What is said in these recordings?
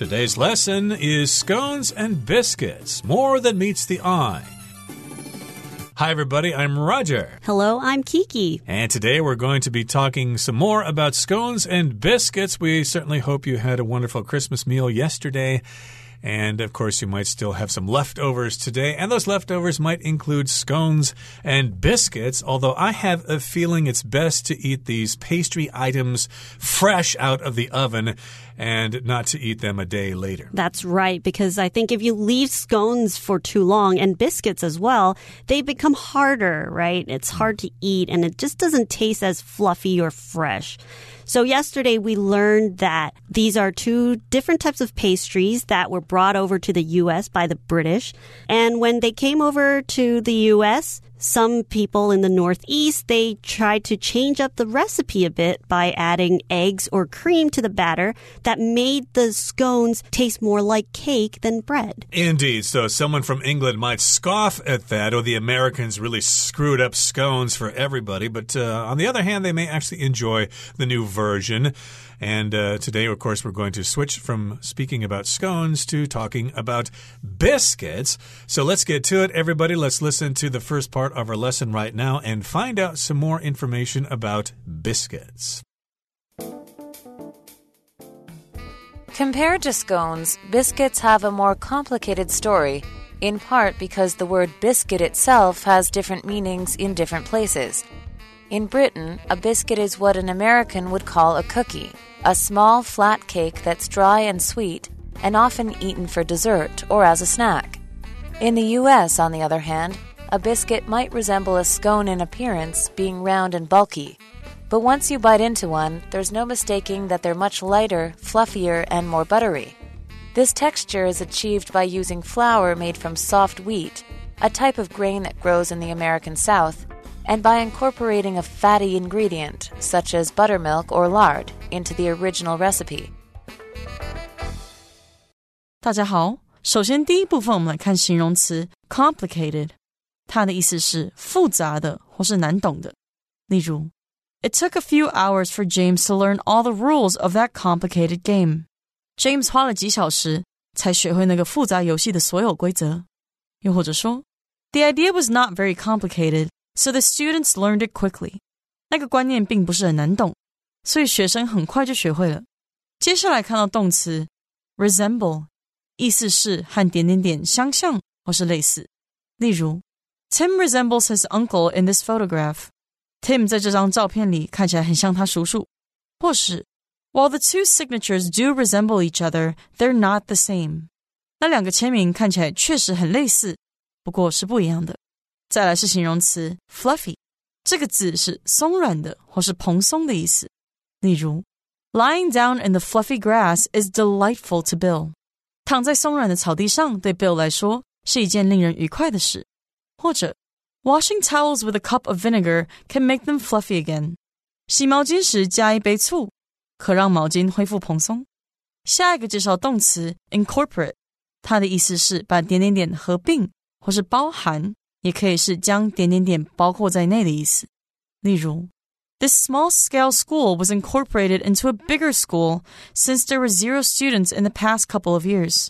Today's lesson is scones and biscuits, more than meets the eye. Hi, everybody. I'm Roger. Hello, I'm Kiki. And today we're going to be talking some more about scones and biscuits. We certainly hope you had a wonderful Christmas meal yesterday. And of course, you might still have some leftovers today. And those leftovers might include scones and biscuits. Although I have a feeling it's best to eat these pastry items fresh out of the oven and not to eat them a day later. That's right, because I think if you leave scones for too long and biscuits as well, they become harder, right? It's hmm. hard to eat and it just doesn't taste as fluffy or fresh. So yesterday we learned that these are two different types of pastries that were brought over to the US by the British. And when they came over to the US, some people in the Northeast, they tried to change up the recipe a bit by adding eggs or cream to the batter that made the scones taste more like cake than bread. Indeed. So someone from England might scoff at that, or the Americans really screwed up scones for everybody. But uh, on the other hand, they may actually enjoy the new version. And uh, today, of course, we're going to switch from speaking about scones to talking about biscuits. So let's get to it, everybody. Let's listen to the first part of our lesson right now and find out some more information about biscuits. Compared to scones, biscuits have a more complicated story, in part because the word biscuit itself has different meanings in different places. In Britain, a biscuit is what an American would call a cookie, a small flat cake that's dry and sweet and often eaten for dessert or as a snack. In the US, on the other hand, a biscuit might resemble a scone in appearance, being round and bulky. But once you bite into one, there's no mistaking that they're much lighter, fluffier, and more buttery. This texture is achieved by using flour made from soft wheat, a type of grain that grows in the American South, and by incorporating a fatty ingredient, such as buttermilk or lard, into the original recipe. 大家好，首先第一部分我们来看形容词 complicated，它的意思是复杂的或是难懂的。例如，It took a few hours for James to learn all the rules of that complicated game. James 花了几小时才学会那个复杂游戏的所有规则。又或者说，The idea was not very complicated, so the students learned it quickly. 那个观念并不是很难懂，所以学生很快就学会了。接下来看到动词 resemble，意思是和点点点相像或是类似。例如，Tim resembles his uncle in this photograph. Tim 在这张照片里看起来很像他叔叔。或是，While the two signatures do resemble each other, they're not the same. 那两个签名看起来确实很类似，不过是不一样的。 再来是形容词 fluffy，这个字是松软的或是蓬松的意思。例如，Lying down in the fluffy grass is delightful to Bill. 躺在松软的草地上，对 Bill 来说是一件令人愉快的事。或者，Washing towels with a cup of vinegar can make them fluffy again. 洗毛巾时加一杯醋，可让毛巾恢复蓬松。下一个介绍动词 incorporate，它的意思是把点点点合并或是包含，也可以是将点点点包括在内的意思。例如，This small-scale school was incorporated into a bigger school since there were zero students in the past couple of years.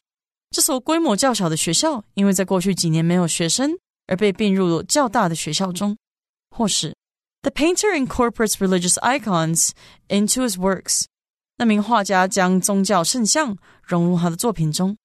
这所规模较小的学校，因为在过去几年没有学生，而被并入了较大的学校中。或是，The painter incorporates religious icons into his works. 那名画家将宗教圣像融入他的作品中。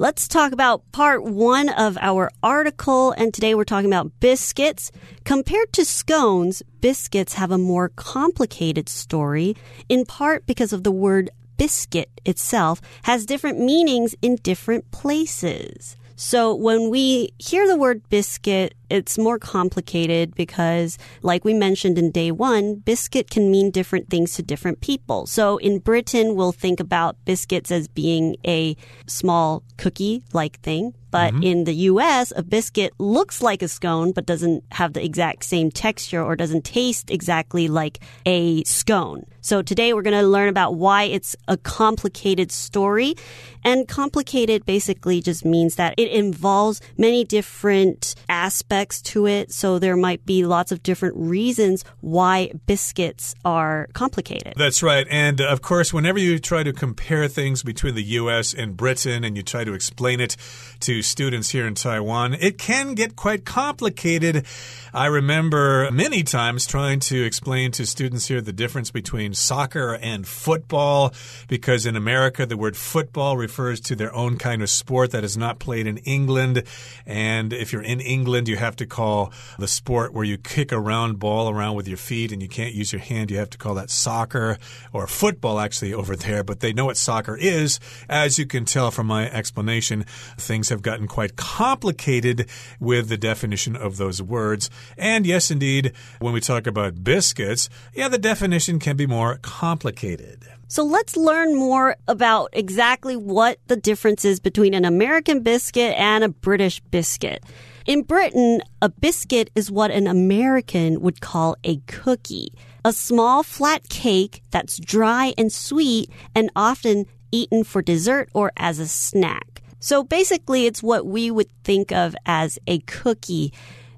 Let's talk about part one of our article. And today we're talking about biscuits. Compared to scones, biscuits have a more complicated story, in part because of the word biscuit itself has different meanings in different places. So when we hear the word biscuit, it's more complicated because, like we mentioned in day one, biscuit can mean different things to different people. So in Britain, we'll think about biscuits as being a small cookie like thing. But Mm-hmm. in the US, a biscuit looks like a scone, but doesn't have the exact same texture or doesn't taste exactly like a scone. So today we're going to learn about why it's a complicated story. And complicated basically just means that it involves many different aspects next to it. So there might be lots of different reasons why biscuits are complicated. That's right. And uh, of course, whenever you try to compare things between the US and Britain and you try to explain it to students here in Taiwan, it can get quite complicated. I remember many times trying to explain to students here the difference between soccer and football, because in America, the word football refers to their own kind of sport that is not played in England. And if you're in England, you have to call the sport where you kick a round ball around with your feet and you can't use your hand. You have to call that soccer or football, actually, over there. But they know what soccer is. As you can tell from my explanation, things have gotten quite complicated with the definition of those words. And yes, indeed, when we talk about biscuits, yeah, the definition can be more complicated. So let's learn more about exactly what the difference is between an American biscuit and a British biscuit. In Britain, a biscuit is what an American would call a cookie. A small flat cake that's dry and sweet and often eaten for dessert or as a snack. So basically, it's what we would think of as a cookie.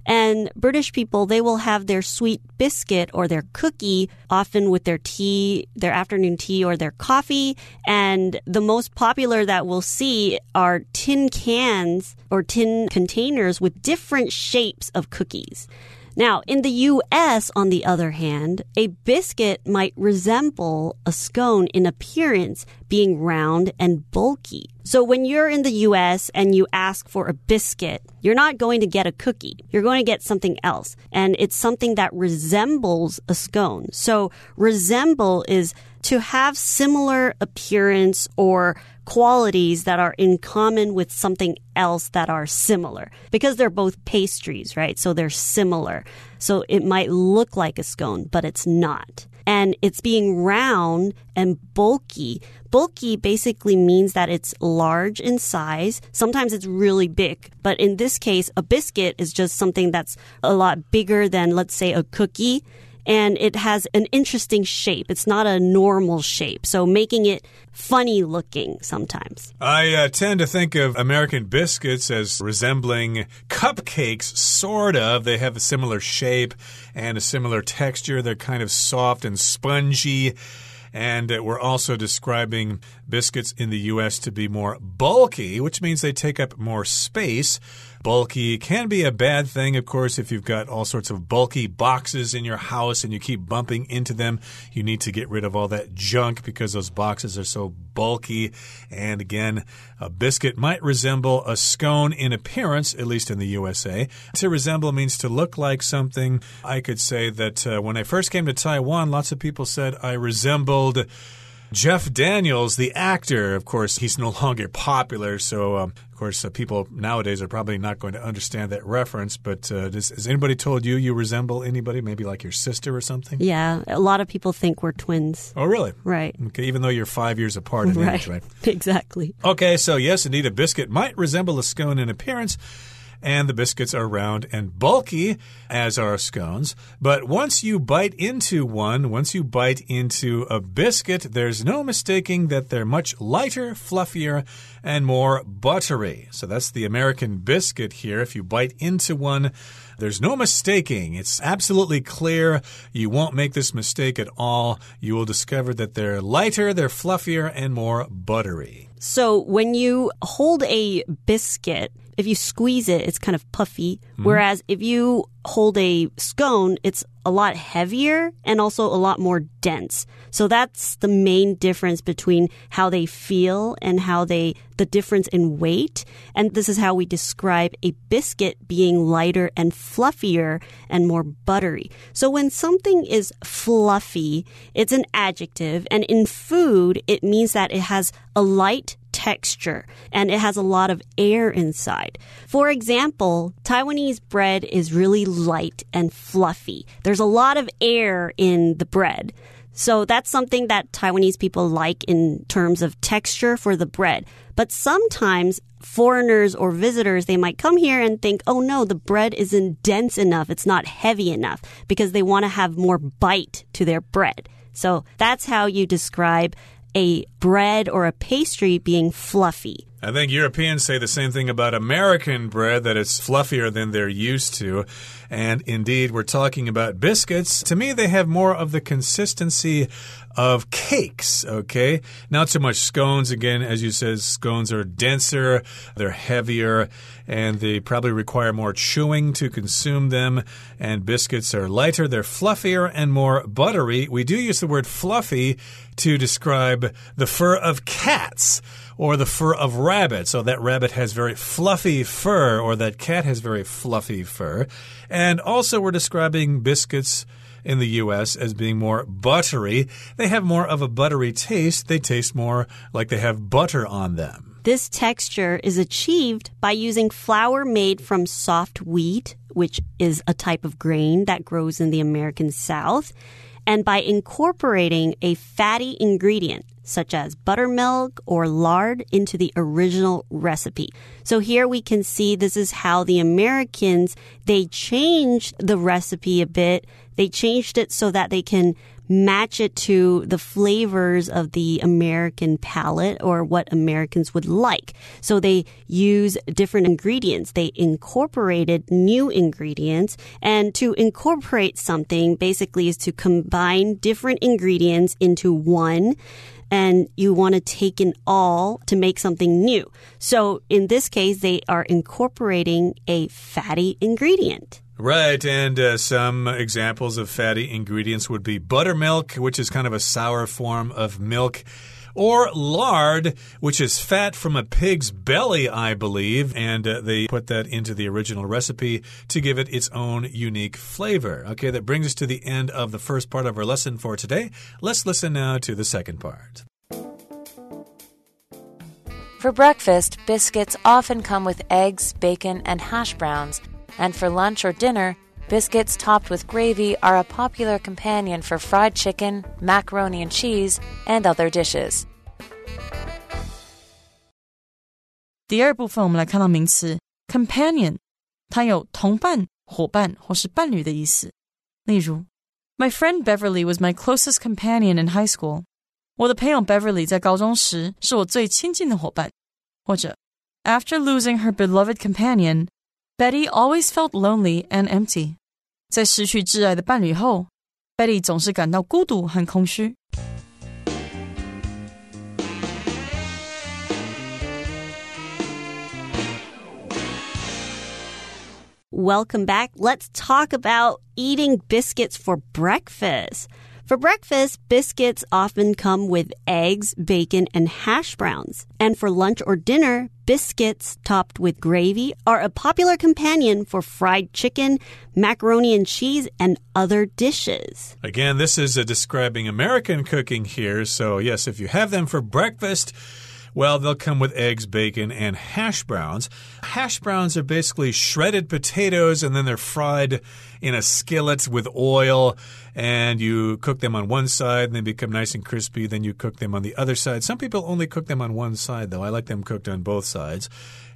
And British people, they will have their sweet biscuit or their cookie often with their tea, their afternoon tea or their coffee. And the most popular that we'll see are tin cans or tin containers with different shapes of cookies. Now, in the US, on the other hand, a biscuit might resemble a scone in appearance, being round and bulky. So when you're in the US and you ask for a biscuit, you're not going to get a cookie. You're going to get something else. And it's something that resembles a scone. So resemble is to have similar appearance or qualities that are in common with something else that are similar because they're both pastries, right? So they're similar. So it might look like a scone, but it's not. And it's being round and bulky. Bulky basically means that it's large in size. Sometimes it's really big. But in this case, a biscuit is just something that's a lot bigger than, let's say, a cookie and it has an interesting shape. It's not a normal shape, so making it funny looking sometimes. I uh, tend to think of American biscuits as resembling cupcakes, sort of. They have a similar shape and a similar texture. They're kind of soft and spongy. And uh, we're also describing biscuits in the US to be more bulky, which means they take up more space bulky can be a bad thing, of course, if you've got all sorts of bulky boxes in your house and you keep bumping into them. You need to get rid of all that junk because those boxes are so bulky. And again, a biscuit might resemble a scone in appearance, at least in the USA. To resemble means to look like something. I could say that uh, when I first came to Taiwan, lots of people said I resembled. Jeff Daniels, the actor, of course, he's no longer popular. So, um, of course, uh, people nowadays are probably not going to understand that reference. But uh, does, has anybody told you you resemble anybody? Maybe like your sister or something? Yeah, a lot of people think we're twins. Oh, really? Right. Okay, even though you're five years apart in right. age, right? exactly. Okay, so yes, indeed, a biscuit might resemble a scone in appearance and the biscuits are round and bulky, as are scones. But once you bite into one, once you bite into a biscuit, there's no mistaking that they're much lighter, fluffier, and more buttery. So that's the American biscuit here. If you bite into one, there's no mistaking. It's absolutely clear. You won't make this mistake at all. You will discover that they're lighter, they're fluffier, and more buttery. So when you hold a biscuit, if you squeeze it, it's kind of puffy. Mm-hmm. Whereas if you hold a scone, it's a lot heavier and also a lot more dense. So that's the main difference between how they feel and how they, the difference in weight. And this is how we describe a biscuit being lighter and fluffier and more buttery. So when something is fluffy, it's an adjective. And in food, it means that it has a light texture and it has a lot of air inside. For example, Taiwanese bread is really light and fluffy. There's a lot of air in the bread. So that's something that Taiwanese people like in terms of texture for the bread. But sometimes foreigners or visitors, they might come here and think, oh no, the bread isn't dense enough. It's not heavy enough because they want to have more bite to their bread. So that's how you describe a bread or a pastry being fluffy. I think Europeans say the same thing about American bread, that it's fluffier than they're used to. And indeed, we're talking about biscuits. To me, they have more of the consistency of cakes, okay? Not so much scones. Again, as you said, scones are denser, they're heavier, and they probably require more chewing to consume them. And biscuits are lighter, they're fluffier, and more buttery. We do use the word fluffy to describe the fur of cats or the fur of rabbit. So that rabbit has very fluffy fur, or that cat has very fluffy fur. And also, we're describing biscuits in the US as being more buttery. They have more of a buttery taste. They taste more like they have butter on them. This texture is achieved by using flour made from soft wheat, which is a type of grain that grows in the American South, and by incorporating a fatty ingredient such as buttermilk or lard into the original recipe. So here we can see this is how the Americans, they changed the recipe a bit. They changed it so that they can match it to the flavors of the American palate or what Americans would like. So they use different ingredients. They incorporated new ingredients and to incorporate something basically is to combine different ingredients into one and you want to take in all to make something new. So in this case, they are incorporating a fatty ingredient. Right, and uh, some examples of fatty ingredients would be buttermilk, which is kind of a sour form of milk or lard, which is fat from a pig's belly, I believe. And uh, they put that into the original recipe to give it its own unique flavor. Okay, that brings us to the end of the first part of our lesson for today. Let's listen now to the second part. For breakfast, biscuits often come with eggs, bacon, and hash browns, and for lunch or dinner, biscuits topped with gravy are a popular companion for fried chicken, macaroni and cheese, and other dishes. 第二部分，我们来看到名词 companion，它有同伴、伙伴或是伴侣的意思。例如，My friend Beverly was my closest companion in high school。我的朋友 Beverly 在高中时是我最亲近的伙伴。或者，After losing her beloved companion, Betty always felt lonely and empty。在失去挚爱的伴侣后，Betty 总是感到孤独和空虚。Welcome back. Let's talk about eating biscuits for breakfast. For breakfast, biscuits often come with eggs, bacon, and hash browns. And for lunch or dinner, biscuits topped with gravy are a popular companion for fried chicken, macaroni and cheese, and other dishes. Again, this is describing American cooking here. So, yes, if you have them for breakfast, well, they'll come with eggs, bacon, and hash browns. Hash browns are basically shredded potatoes and then they're fried in a skillet with oil and you cook them on one side and they become nice and crispy. Then you cook them on the other side. Some people only cook them on one side, though. I like them cooked on both sides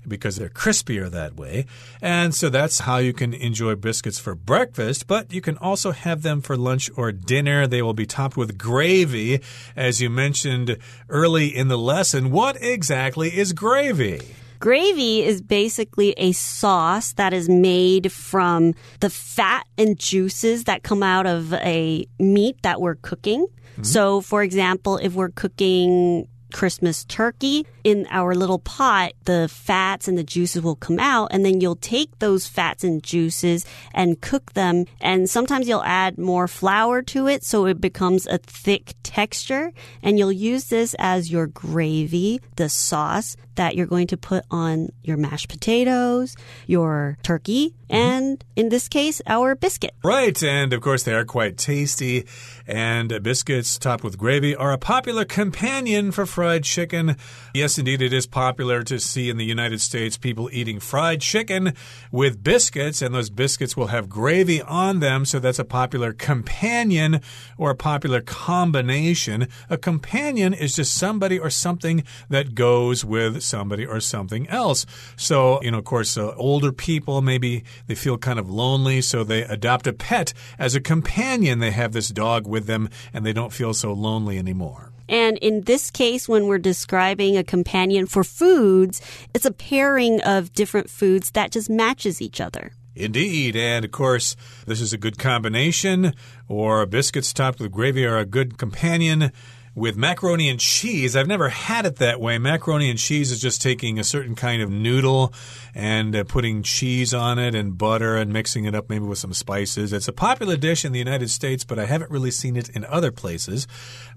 because they're crispier that way. And so that's how you can enjoy biscuits for breakfast, but you can also have them for lunch or dinner. They will be topped with gravy, as you mentioned early in the lesson. What exactly is gravy? Gravy is basically a sauce that is made from the fat and juices that come out of a meat that we're cooking. Mm -hmm. So, for example, if we're cooking Christmas turkey. In our little pot, the fats and the juices will come out, and then you'll take those fats and juices and cook them. And sometimes you'll add more flour to it so it becomes a thick texture. And you'll use this as your gravy, the sauce that you're going to put on your mashed potatoes, your turkey, mm-hmm. and in this case, our biscuit. Right, and of course, they are quite tasty. And biscuits topped with gravy are a popular companion for fried chicken. Yes, indeed, it is popular to see in the United States people eating fried chicken with biscuits, and those biscuits will have gravy on them. So that's a popular companion or a popular combination. A companion is just somebody or something that goes with somebody or something else. So, you know, of course, uh, older people maybe they feel kind of lonely, so they adopt a pet as a companion. They have this dog with them and they don't feel so lonely anymore. And in this case, when we're describing a companion for foods, it's a pairing of different foods that just matches each other. Indeed. And of course, this is a good combination, or biscuits topped with gravy are a good companion with macaroni and cheese. I've never had it that way. Macaroni and cheese is just taking a certain kind of noodle and uh, putting cheese on it and butter and mixing it up maybe with some spices. It's a popular dish in the United States, but I haven't really seen it in other places.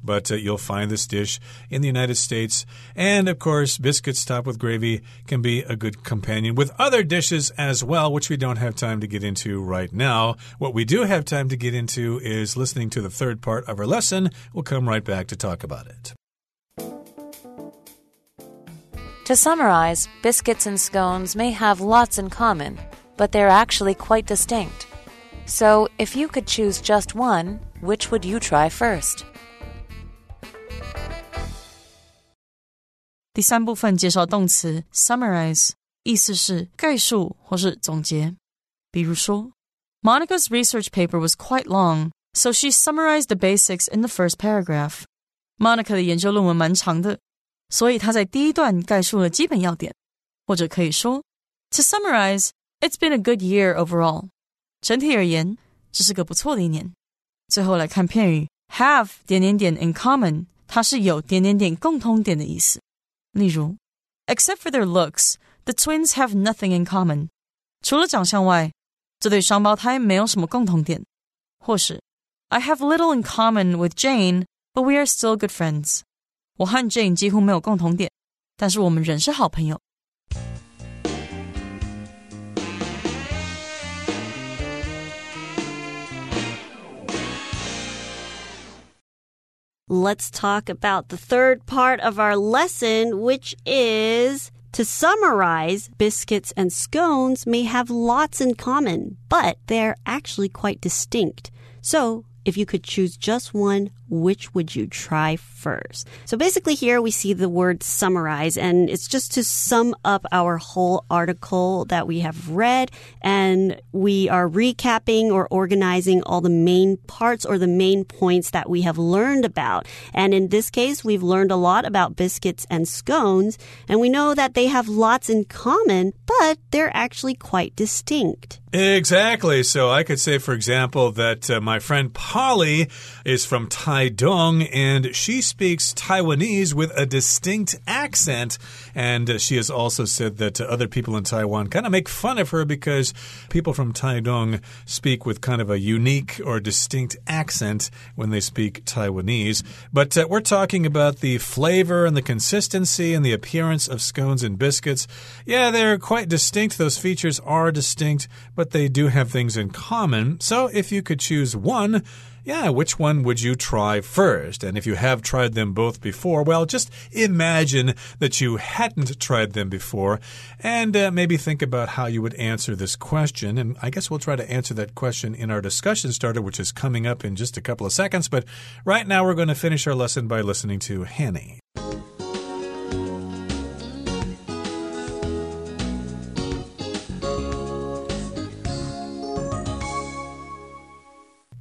But uh, you'll find this dish in the United States. And of course, biscuits topped with gravy can be a good companion with other dishes as well, which we don't have time to get into right now. What we do have time to get into is listening to the third part of our lesson. We'll come right back to talk about it. To summarize, biscuits and scones may have lots in common, but they're actually quite distinct. So, if you could choose just one, which would you try first? 第三部分介绍动词 summarize，意思是概述或是总结。比如说，Monica's research paper was quite long, so she summarized the basics in the first paragraph. Monica 的研究论文蛮长的，所以她在第一段概述了基本要点。或者可以说，To summarize, it's been a good year overall. 整体而言，这是个不错的一年。最后来看片语 have 点点点 in common，它是有点点点共通点的意思。例如，Except for their looks, the twins have nothing in common。除了长相外，这对双胞胎没有什么共同点。或是，I have little in common with Jane, but we are still good friends。我和 Jane 几乎没有共同点，但是我们仍是好朋友。Let's talk about the third part of our lesson, which is to summarize, biscuits and scones may have lots in common, but they're actually quite distinct. So, if you could choose just one, which would you try first? So basically here we see the word summarize and it's just to sum up our whole article that we have read and we are recapping or organizing all the main parts or the main points that we have learned about. And in this case, we've learned a lot about biscuits and scones and we know that they have lots in common, but they're actually quite distinct. Exactly. So I could say, for example, that uh, my friend Polly is from Taidong and she speaks Taiwanese with a distinct accent. And she has also said that other people in Taiwan kind of make fun of her because people from Taidong speak with kind of a unique or distinct accent when they speak Taiwanese. But uh, we're talking about the flavor and the consistency and the appearance of scones and biscuits. Yeah, they're quite distinct. Those features are distinct but they do have things in common. So if you could choose one, yeah, which one would you try first? And if you have tried them both before, well, just imagine that you hadn't tried them before and uh, maybe think about how you would answer this question. And I guess we'll try to answer that question in our discussion starter, which is coming up in just a couple of seconds. But right now, we're going to finish our lesson by listening to Hanny.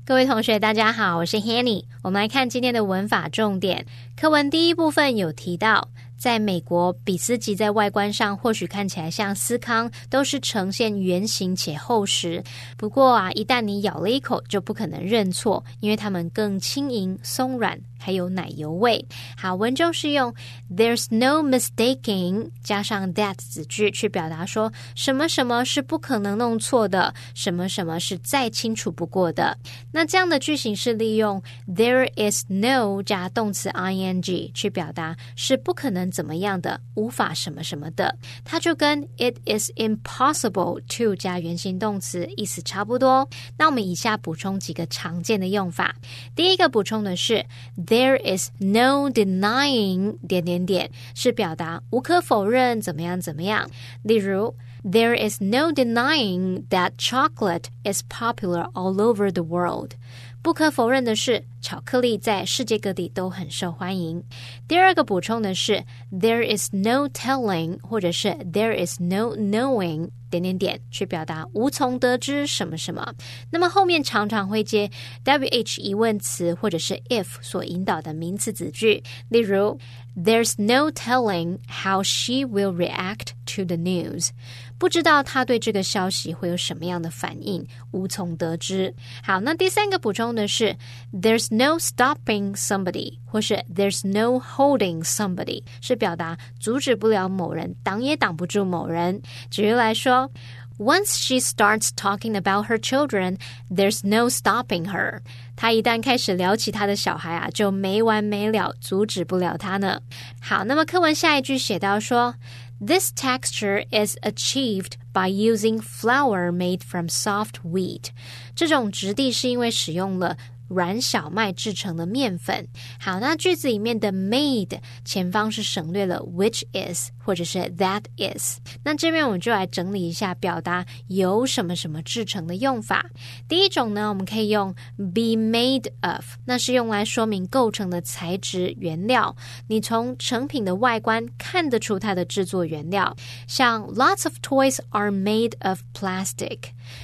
各位同学，大家好，我是 Hanny。我们来看今天的文法重点。课文第一部分有提到，在美国，比斯吉在外观上或许看起来像司康，都是呈现圆形且厚实。不过啊，一旦你咬了一口，就不可能认错，因为它们更轻盈、松软。还有奶油味。好，文中是用 "There's no mistaking" 加上 that 子句去表达说什么什么是不可能弄错的，什么什么是再清楚不过的。那这样的句型是利用 "There is no" 加动词 ing 去表达是不可能怎么样的，无法什么什么的。它就跟 "It is impossible to" 加原形动词意思差不多。那我们以下补充几个常见的用法。第一个补充的是。There is no denying 点点点是表达无可否认怎么样怎么样。例如，There is no denying that chocolate is popular all over the world。不可否认的是，巧克力在世界各地都很受欢迎。第二个补充的是，there is no telling，或者是 there is no knowing。点点点去表达无从得知什么什么，那么后面常常会接 wh 疑问词或者是 if 所引导的名词子句，例如 There's no telling how she will react to the news。不知道他对这个消息会有什么样的反应，无从得知。好，那第三个补充的是，There's no stopping somebody，或是 There's no holding somebody，是表达阻止不了某人，挡也挡不住某人。举例来说。Once she starts talking about her children, there's no stopping her. 她一旦开始聊起她的小孩啊，就没完没了，阻止不了她呢。好，那么课文下一句写到说。This texture is achieved by using flour made from soft wheat。这种质地是因为使用了软小麦制成的面粉。好，那句子里面的 made 前方是省略了 which is 或者是 that is。那这边我们就来整理一下表达由什么什么制成的用法。第一种呢，我们可以用 be made of，那是用来说明构成的材质原料。你从成品的外观看得出它的制作原料。像 lots of toys are made of plastic，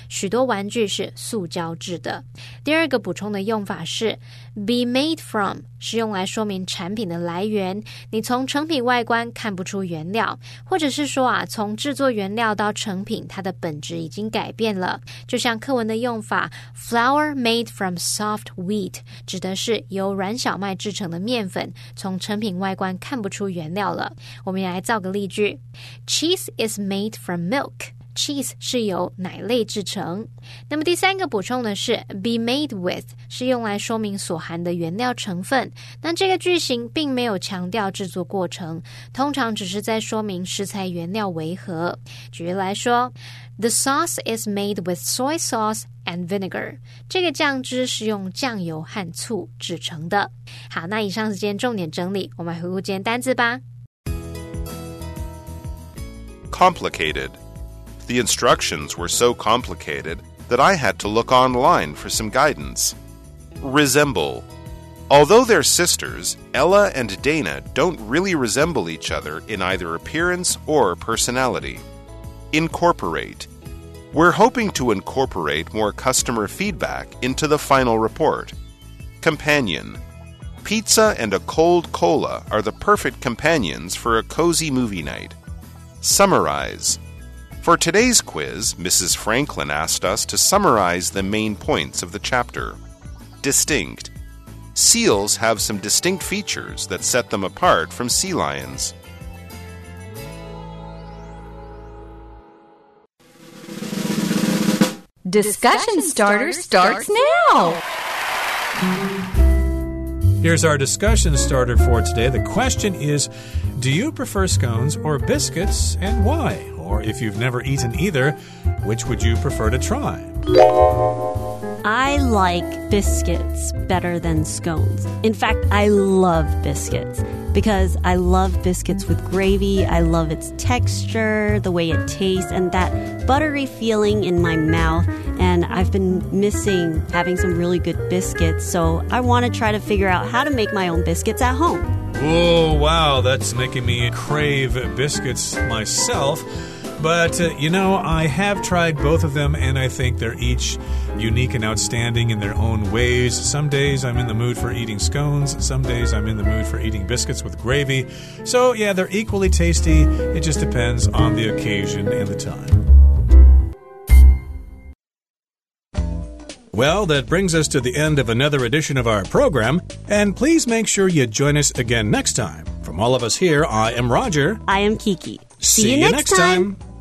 许多玩具是塑胶制的。第二个补充的用。法是 be made from，是用来说明产品的来源。你从成品外观看不出原料，或者是说啊，从制作原料到成品，它的本质已经改变了。就像课文的用法，flour made from soft wheat，指的是由软小麦制成的面粉，从成品外观看不出原料了。我们来造个例句：Cheese is made from milk。cheese 是由奶类制成。那么第三个补充的是 be made with，是用来说明所含的原料成分。那这个句型并没有强调制作过程，通常只是在说明食材原料为何。举例来说，The sauce is made with soy sauce and vinegar。这个酱汁是用酱油和醋制成的。好，那以上是今天重点整理，我们来回顾今天单字吧。Complicated. the instructions were so complicated that I had to look online for some guidance. Resemble. Although they're sisters, Ella and Dana don't really resemble each other in either appearance or personality. Incorporate. We're hoping to incorporate more customer feedback into the final report. Companion. Pizza and a cold cola are the perfect companions for a cozy movie night. Summarize. For today's quiz, Mrs. Franklin asked us to summarize the main points of the chapter. Distinct. Seals have some distinct features that set them apart from sea lions. Discussion starter starts now. Here's our discussion starter for today. The question is Do you prefer scones or biscuits and why? Or if you've never eaten either, which would you prefer to try? I like biscuits better than scones. In fact, I love biscuits because I love biscuits with gravy. I love its texture, the way it tastes, and that buttery feeling in my mouth. And I've been missing having some really good biscuits, so I want to try to figure out how to make my own biscuits at home. Oh, wow, that's making me crave biscuits myself. But, uh, you know, I have tried both of them, and I think they're each unique and outstanding in their own ways. Some days I'm in the mood for eating scones, some days I'm in the mood for eating biscuits with gravy. So, yeah, they're equally tasty. It just depends on the occasion and the time. Well, that brings us to the end of another edition of our program, and please make sure you join us again next time. From all of us here, I am Roger. I am Kiki. See, See you, next time. time.